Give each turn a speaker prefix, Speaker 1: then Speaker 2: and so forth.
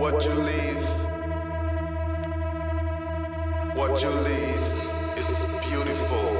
Speaker 1: What you leave, what you leave is beautiful.